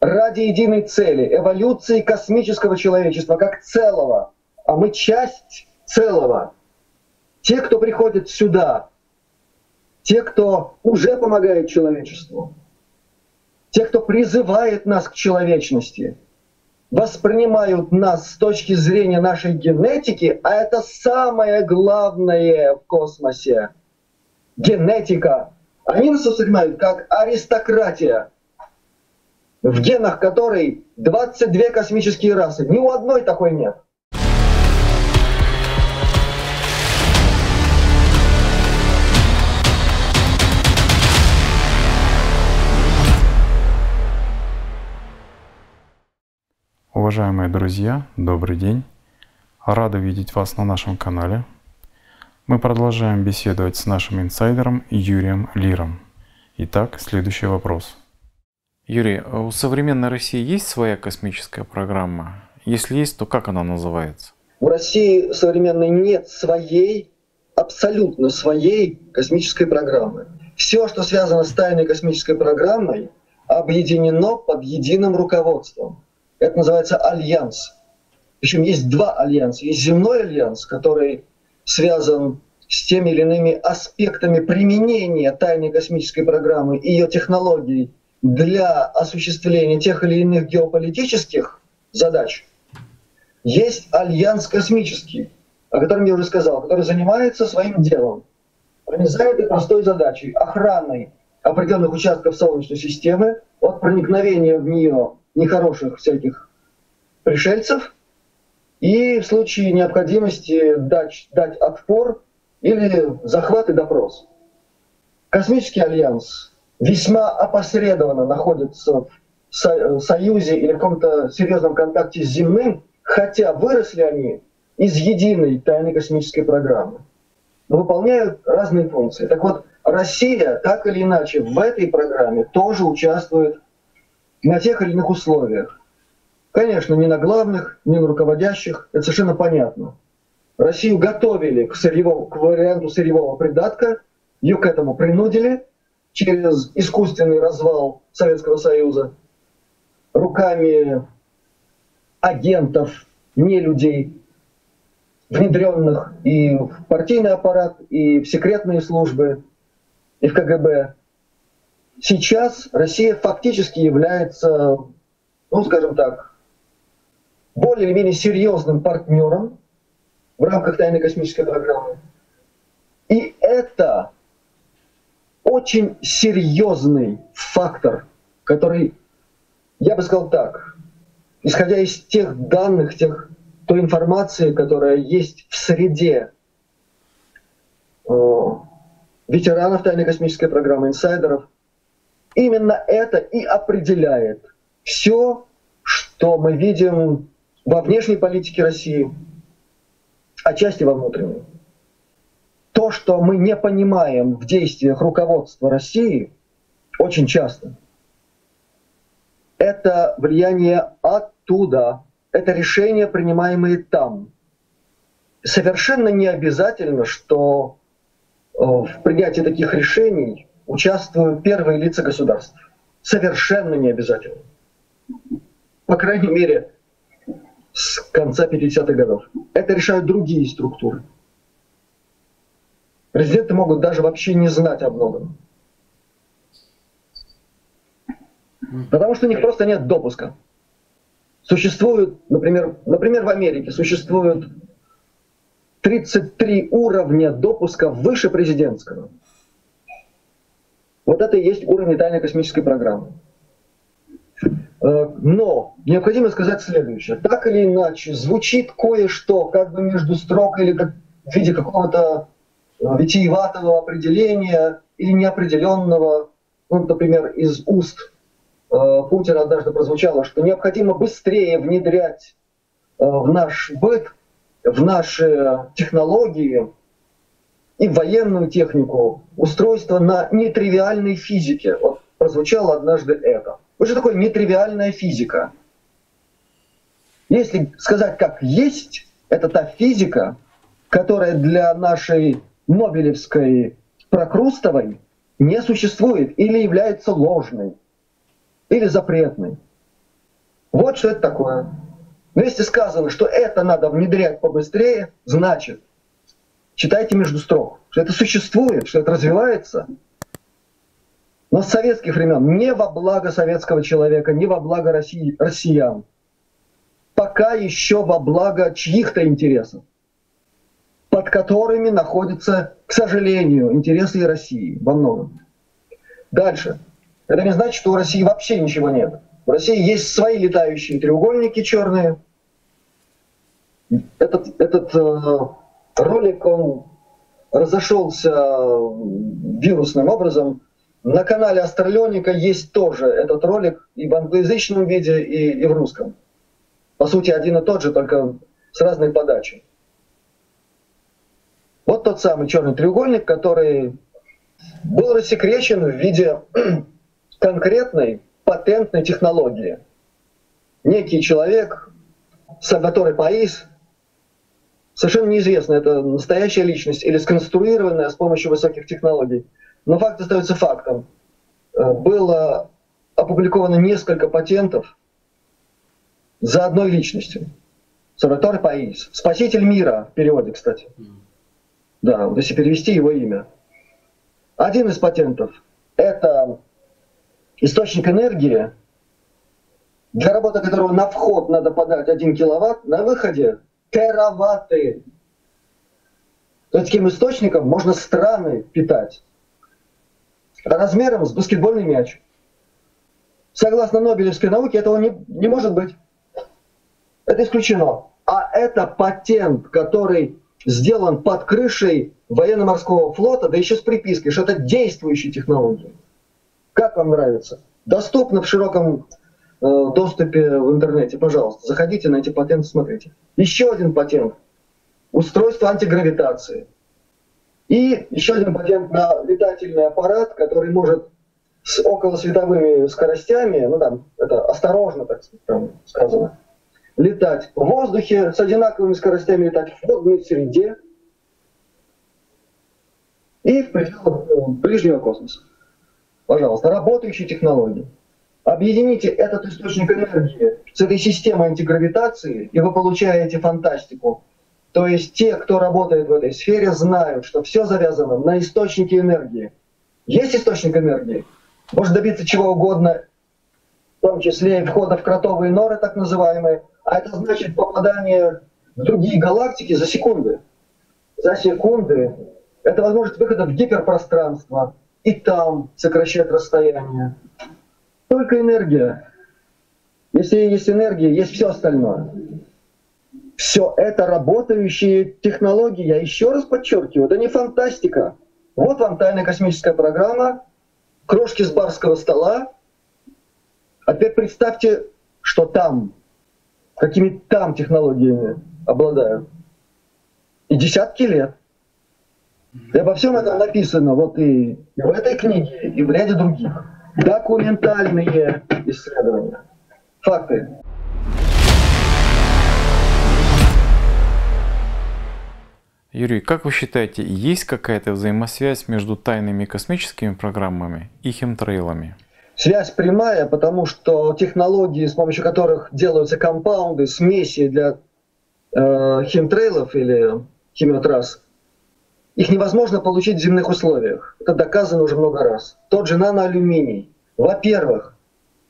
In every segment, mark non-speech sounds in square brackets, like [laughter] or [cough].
ради единой цели, эволюции космического человечества как целого, а мы часть целого. Те, кто приходит сюда, те, кто уже помогает человечеству, те, кто призывает нас к человечности, воспринимают нас с точки зрения нашей генетики, а это самое главное в космосе — генетика. Они нас воспринимают как аристократия, в генах которой 22 космические расы. Ни у одной такой нет. Уважаемые друзья, добрый день. Рады видеть вас на нашем канале. Мы продолжаем беседовать с нашим инсайдером Юрием Лиром. Итак, следующий вопрос. Юрий, а у современной России есть своя космическая программа? Если есть, то как она называется? У России современной нет своей, абсолютно своей космической программы. Все, что связано с тайной космической программой, объединено под единым руководством – это называется альянс. Причем есть два альянса. Есть земной альянс, который связан с теми или иными аспектами применения тайной космической программы и ее технологий для осуществления тех или иных геополитических задач. Есть альянс космический, о котором я уже сказал, который занимается своим делом, пронизает этой простой задачей охраной определенных участков Солнечной системы от проникновения в нее нехороших всяких пришельцев и в случае необходимости дать, дать отпор или захват и допрос. Космический альянс весьма опосредованно находится в союзе или в каком-то серьезном контакте с земным, хотя выросли они из единой тайной космической программы, но выполняют разные функции. Так вот, Россия так или иначе в этой программе тоже участвует на тех или иных условиях. Конечно, не на главных, не на руководящих, это совершенно понятно. Россию готовили к, сырьевому, к варианту сырьевого придатка, ее к этому принудили через искусственный развал Советского Союза руками агентов, не людей, внедренных и в партийный аппарат, и в секретные службы, и в КГБ. Сейчас Россия фактически является, ну скажем так, более или менее серьезным партнером в рамках тайной космической программы. И это очень серьезный фактор, который, я бы сказал так, исходя из тех данных, тех, той информации, которая есть в среде э, ветеранов тайной космической программы, инсайдеров – Именно это и определяет все, что мы видим во внешней политике России, отчасти во внутренней. То, что мы не понимаем в действиях руководства России, очень часто, это влияние оттуда, это решения, принимаемые там. Совершенно не обязательно, что э, в принятии таких решений участвуют первые лица государств. Совершенно не обязательно. По крайней мере, с конца 50-х годов. Это решают другие структуры. Президенты могут даже вообще не знать о многом. Потому что у них просто нет допуска. Существуют, например, например, в Америке существуют 33 уровня допуска выше президентского. Вот это и есть уровень тайной космической программы. Э, но необходимо сказать следующее. Так или иначе, звучит кое-что как бы между строк или как в виде какого-то витиеватого определения или неопределенного, ну, например, из уст э, Путина однажды прозвучало, что необходимо быстрее внедрять в наш быт, в наши технологии и военную технику, устройство на нетривиальной физике. Вот прозвучало однажды это. Вот что такое нетривиальная физика? Если сказать как есть, это та физика, которая для нашей Нобелевской прокрустовой не существует или является ложной, или запретной. Вот что это такое. Но если сказано, что это надо внедрять побыстрее, значит, читайте между строк, что это существует, что это развивается. Но с советских времен не во благо советского человека, не во благо России, россиян. Пока еще во благо чьих-то интересов, под которыми находятся, к сожалению, интересы и России во многом. Дальше. Это не значит, что у России вообще ничего нет. В России есть свои летающие треугольники черные. Этот, этот э, ролик, он разошелся вирусным образом. На канале Астралионика есть тоже этот ролик и в англоязычном виде, и, и в русском. По сути, один и тот же, только с разной подачей. Вот тот самый черный треугольник, который был рассекречен в виде [clears throat] конкретной патентной технологии. Некий человек, Сальваторе Паис, совершенно неизвестно, это настоящая личность или сконструированная с помощью высоких технологий. Но факт остается фактом. Э, было опубликовано несколько патентов за одной личностью. Сальваторе Паис. Спаситель мира в переводе, кстати. Да, вот если перевести его имя. Один из патентов – это источник энергии, для работы которого на вход надо подать 1 киловатт, на выходе тераватты. То есть таким источником можно страны питать. Размером с баскетбольный мяч. Согласно Нобелевской науке, этого не, не может быть. Это исключено. А это патент, который сделан под крышей военно-морского флота, да еще с припиской, что это действующие технологии. Как вам нравится? Доступно в широком э, доступе в интернете, пожалуйста. Заходите на эти патенты, смотрите. Еще один патент. Устройство антигравитации. И еще один патент на летательный аппарат, который может с околосветовыми скоростями, ну там, это осторожно, так сказано, летать в воздухе, с одинаковыми скоростями летать в водной среде и в пределах э, ближнего космоса. Пожалуйста, работающие технологии. Объедините этот источник энергии с этой системой антигравитации, и вы получаете фантастику. То есть те, кто работает в этой сфере, знают, что все завязано на источнике энергии. Есть источник энергии, может добиться чего угодно, в том числе и входа в кротовые норы, так называемые, а это значит попадание в другие галактики за секунды. За секунды. Это возможность выхода в гиперпространство. И там сокращать расстояние. Только энергия. Если есть энергия, есть все остальное. Все это работающие технологии. Я еще раз подчеркиваю, это не фантастика. Вот вам тайная космическая программа, крошки с барского стола. Теперь представьте, что там какими там технологиями обладают. И десятки лет. И обо всем этом написано вот и, в этой книге, и в ряде других. Документальные исследования. Факты. Юрий, как вы считаете, есть какая-то взаимосвязь между тайными космическими программами и химтрейлами? Связь прямая, потому что технологии, с помощью которых делаются компаунды, смеси для э, химтрейлов или химиотрасс, их невозможно получить в земных условиях. Это доказано уже много раз. Тот же наноалюминий. Во-первых,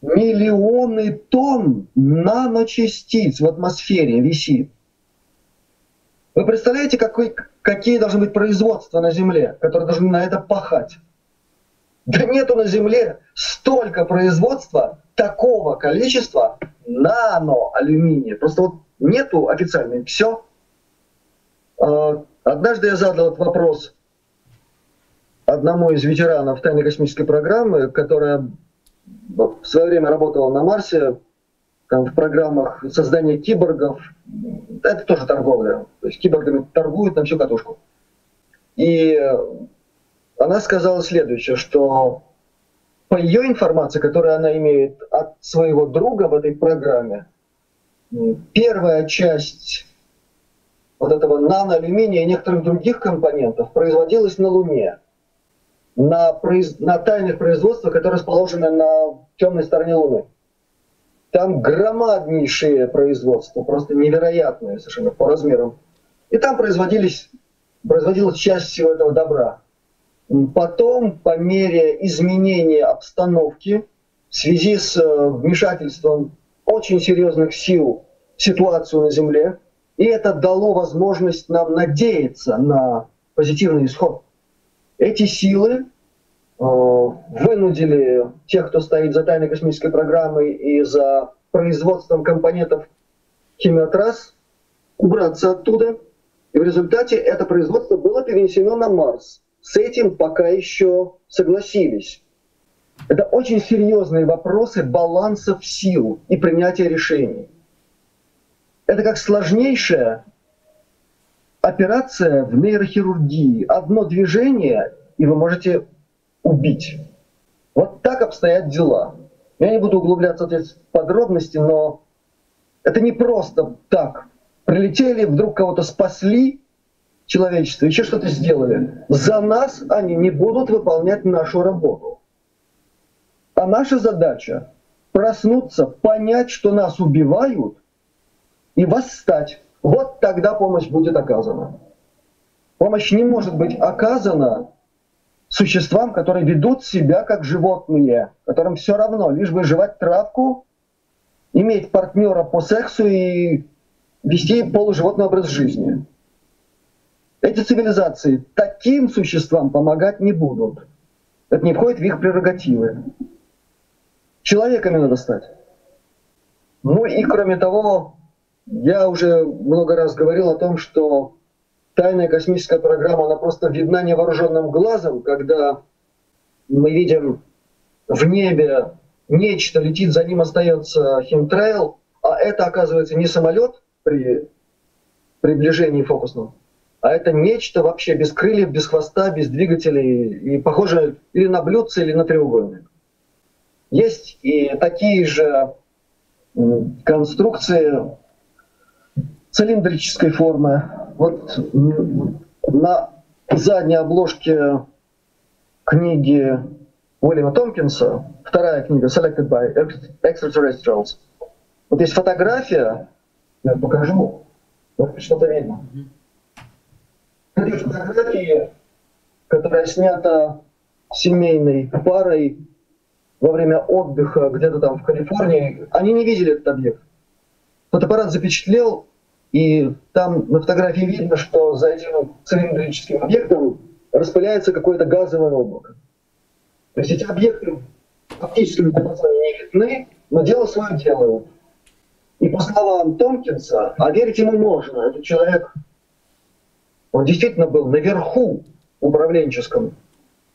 миллионы тонн наночастиц в атмосфере висит. Вы представляете, какой, какие должны быть производства на Земле, которые должны на это пахать? Да нету на Земле столько производства такого количества наноалюминия. Просто вот нету официально, все. А, однажды я задал этот вопрос одному из ветеранов тайной космической программы, которая в свое время работала на Марсе, там, в программах создания киборгов. Это тоже торговля. То есть киборгами торгуют на всю катушку. И она сказала следующее, что по ее информации, которую она имеет от своего друга в этой программе, первая часть вот этого наноалюминия и некоторых других компонентов производилась на Луне, на, произ... на тайных производствах, которые расположены на темной стороне Луны. Там громаднейшие производства, просто невероятные совершенно по размерам. И там производились, производилась часть всего этого добра. Потом, по мере изменения обстановки, в связи с э, вмешательством очень серьезных сил в ситуацию на Земле, и это дало возможность нам надеяться на позитивный исход. Эти силы э, вынудили тех, кто стоит за тайной космической программой и за производством компонентов химиотрасс, убраться оттуда. И в результате это производство было перенесено на Марс. С этим пока еще согласились. Это очень серьезные вопросы балансов сил и принятия решений. Это как сложнейшая операция в нейрохирургии. Одно движение, и вы можете убить. Вот так обстоят дела. Я не буду углубляться в подробности, но это не просто так. Прилетели, вдруг кого-то спасли, человечество, еще что-то сделали. За нас они не будут выполнять нашу работу. А наша задача проснуться, понять, что нас убивают, и восстать. Вот тогда помощь будет оказана. Помощь не может быть оказана существам, которые ведут себя как животные, которым все равно, лишь бы жевать травку, иметь партнера по сексу и вести полуживотный образ жизни. Эти цивилизации таким существам помогать не будут. Это не входит в их прерогативы. Человеками надо стать. Ну и кроме того, я уже много раз говорил о том, что тайная космическая программа, она просто видна невооруженным глазом, когда мы видим в небе нечто, летит, за ним остается химтрейл, а это оказывается не самолет при приближении фокусном, а это нечто вообще без крыльев, без хвоста, без двигателей, и похоже или на блюдце, или на треугольник. Есть и такие же конструкции цилиндрической формы. Вот на задней обложке книги Уильяма Томпкинса, вторая книга Selected by Extraterrestrials, вот есть фотография, я покажу, вот что-то видно. Эти фотографии, которая снята семейной парой во время отдыха где-то там в Калифорнии, они не видели этот объект. Фотоаппарат запечатлел и там на фотографии видно, что за этим цилиндрическим объектом распыляется какое-то газовое облако. То есть эти объекты фактически не видны, но дело свое делают. И по словам Томпкинса, а верить ему можно, этот человек, он действительно был наверху управленческом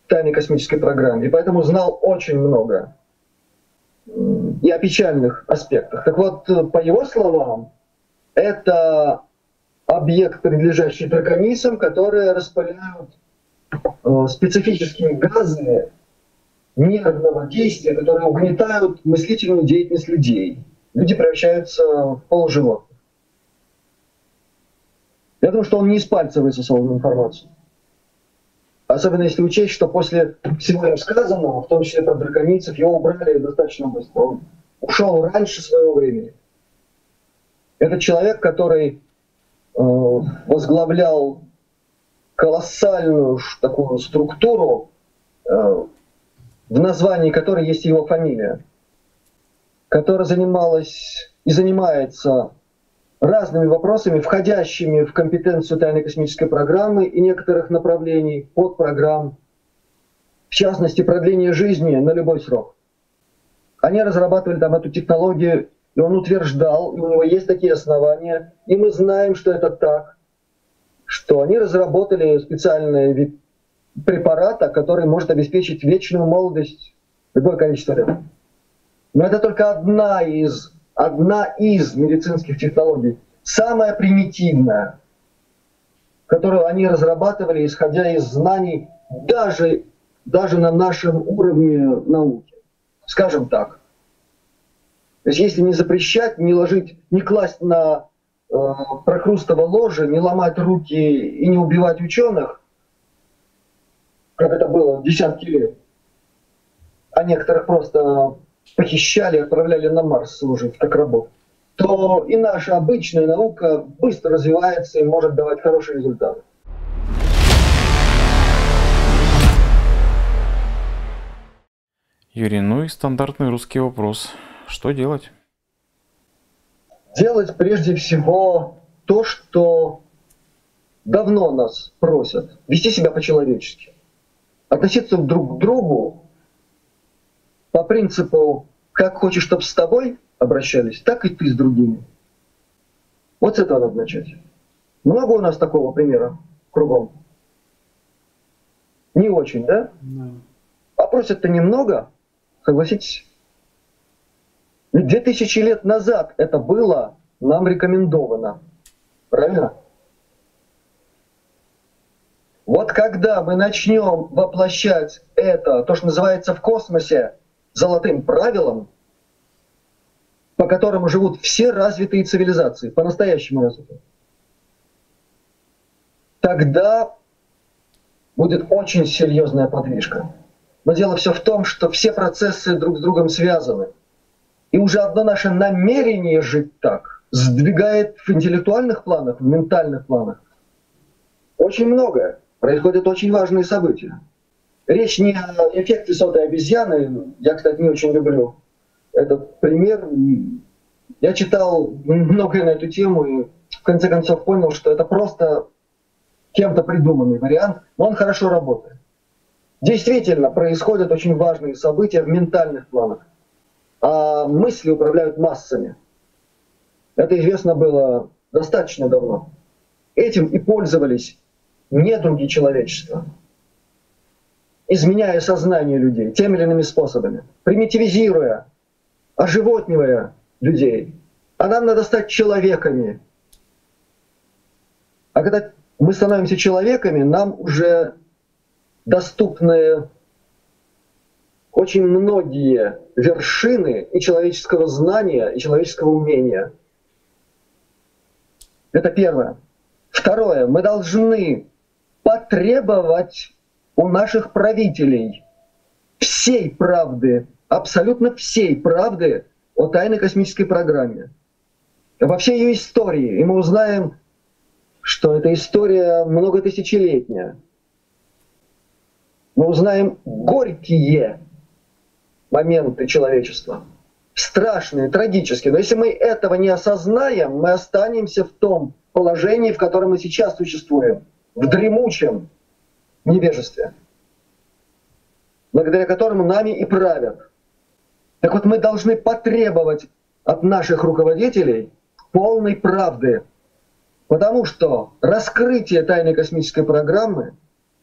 тайной космической программе, и поэтому знал очень много и о печальных аспектах. Так вот, по его словам, это объект, принадлежащий драконисам, которые распыляют э, специфические газы нервного действия, которые угнетают мыслительную деятельность людей. Люди превращаются в полуживотных. Думаю, что он не из пальца высосал информацию. Особенно если учесть, что после всего сказанного, в том числе про драконицев, его убрали достаточно быстро. Он ушел раньше своего времени. Это человек, который э, возглавлял колоссальную такую структуру, э, в названии которой есть его фамилия, которая занималась и занимается разными вопросами, входящими в компетенцию тайной космической программы и некоторых направлений подпрограмм, в частности, продление жизни на любой срок. Они разрабатывали там эту технологию и он утверждал, и у него есть такие основания, и мы знаем, что это так, что они разработали специальный вид препарата, который может обеспечить вечную молодость любое количество лет. Но это только одна из, одна из медицинских технологий, самая примитивная, которую они разрабатывали, исходя из знаний даже, даже на нашем уровне науки. Скажем так, то есть если не запрещать, не ложить, не класть на э, прокрустово ложе, не ломать руки и не убивать ученых, как это было десятки лет, а некоторых просто похищали, отправляли на Марс служить как рабов, то и наша обычная наука быстро развивается и может давать хорошие результаты. Юрий, ну и стандартный русский вопрос. Что делать? Делать прежде всего то, что давно нас просят. Вести себя по-человечески. Относиться друг к другу по принципу, как хочешь, чтобы с тобой обращались, так и ты с другими. Вот с этого надо начать. Много у нас такого примера кругом? Не очень, да? Да. А просят-то немного, согласитесь? Ведь 2000 лет назад это было нам рекомендовано. Правильно? Вот когда мы начнем воплощать это, то, что называется в космосе, золотым правилом, по которому живут все развитые цивилизации, по-настоящему развитые, тогда будет очень серьезная подвижка. Но дело все в том, что все процессы друг с другом связаны. И уже одно наше намерение жить так сдвигает в интеллектуальных планах, в ментальных планах очень многое. Происходят очень важные события. Речь не о эффекте сотой обезьяны. Я, кстати, не очень люблю этот пример. Я читал многое на эту тему и в конце концов понял, что это просто кем-то придуманный вариант, но он хорошо работает. Действительно, происходят очень важные события в ментальных планах, а мысли управляют массами. Это известно было достаточно давно. Этим и пользовались недруги человечества изменяя сознание людей теми или иными способами, примитивизируя, оживотнивая людей. А нам надо стать человеками. А когда мы становимся человеками, нам уже доступны очень многие вершины и человеческого знания, и человеческого умения. Это первое. Второе. Мы должны потребовать у наших правителей всей правды, абсолютно всей правды о тайной космической программе, во всей ее истории. И мы узнаем, что эта история многотысячелетняя. Мы узнаем горькие моменты человечества, страшные, трагические. Но если мы этого не осознаем, мы останемся в том положении, в котором мы сейчас существуем, в дремучем, невежестве, благодаря которому нами и правят. Так вот, мы должны потребовать от наших руководителей полной правды, потому что раскрытие тайной космической программы,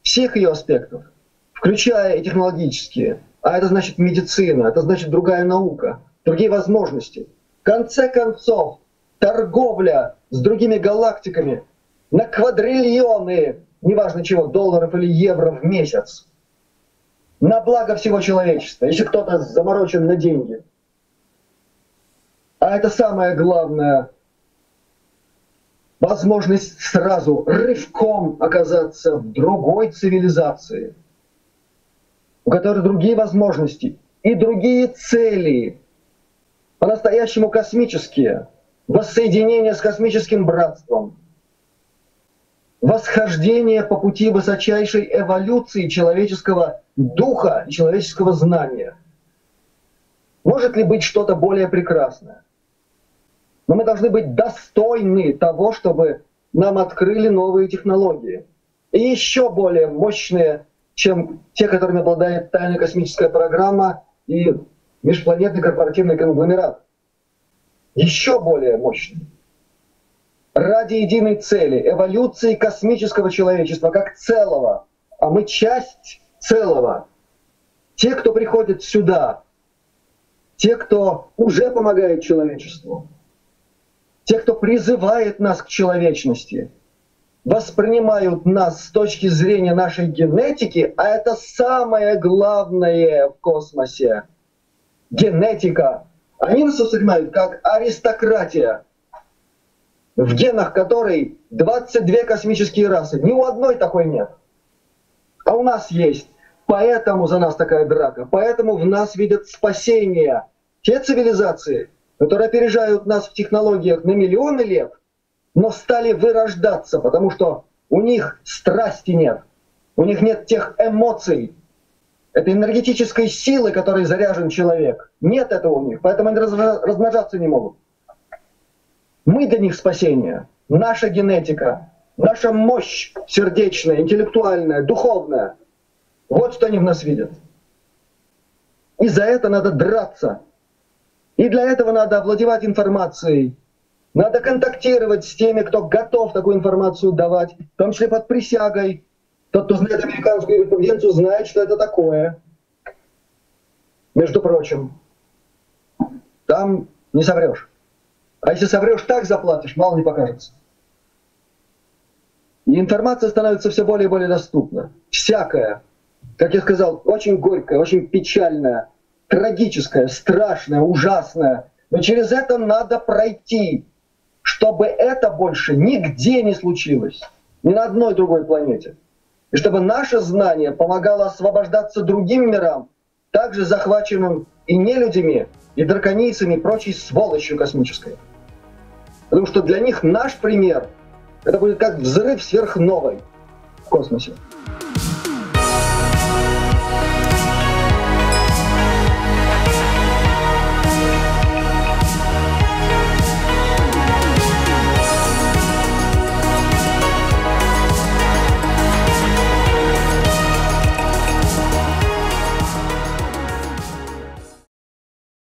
всех ее аспектов, включая и технологические, а это значит медицина, это значит другая наука, другие возможности. В конце концов, торговля с другими галактиками на квадриллионы неважно чего, долларов или евро в месяц, на благо всего человечества, если кто-то заморочен на деньги. А это самое главное, возможность сразу рывком оказаться в другой цивилизации, у которой другие возможности и другие цели, по-настоящему космические, воссоединение с космическим братством – восхождение по пути высочайшей эволюции человеческого духа и человеческого знания. Может ли быть что-то более прекрасное? Но мы должны быть достойны того, чтобы нам открыли новые технологии. И еще более мощные, чем те, которыми обладает тайная космическая программа и межпланетный корпоративный конгломерат. Еще более мощные ради единой цели, эволюции космического человечества как целого. А мы часть целого. Те, кто приходит сюда, те, кто уже помогает человечеству, те, кто призывает нас к человечности, воспринимают нас с точки зрения нашей генетики, а это самое главное в космосе. Генетика. Они нас воспринимают как аристократия в генах которой 22 космические расы. Ни у одной такой нет. А у нас есть. Поэтому за нас такая драка. Поэтому в нас видят спасение. те цивилизации, которые опережают нас в технологиях на миллионы лет, но стали вырождаться, потому что у них страсти нет, у них нет тех эмоций, этой энергетической силы, которой заряжен человек. Нет этого у них, поэтому они размножаться не могут. Мы для них спасение. Наша генетика, наша мощь сердечная, интеллектуальная, духовная. Вот что они в нас видят. И за это надо драться. И для этого надо овладевать информацией. Надо контактировать с теми, кто готов такую информацию давать, в том числе под присягой. Тот, кто знает американскую конвенцию, знает, что это такое. Между прочим, там не соврешь. А если соврешь, так заплатишь, мало не покажется. И информация становится все более и более доступна. Всякая. Как я сказал, очень горькая, очень печальная, трагическая, страшная, ужасная. Но через это надо пройти, чтобы это больше нигде не случилось. Ни на одной другой планете. И чтобы наше знание помогало освобождаться другим мирам, также захваченным и нелюдями, и драконийцами, и прочей сволочью космической. Потому что для них наш пример – это будет как взрыв сверхновой в космосе.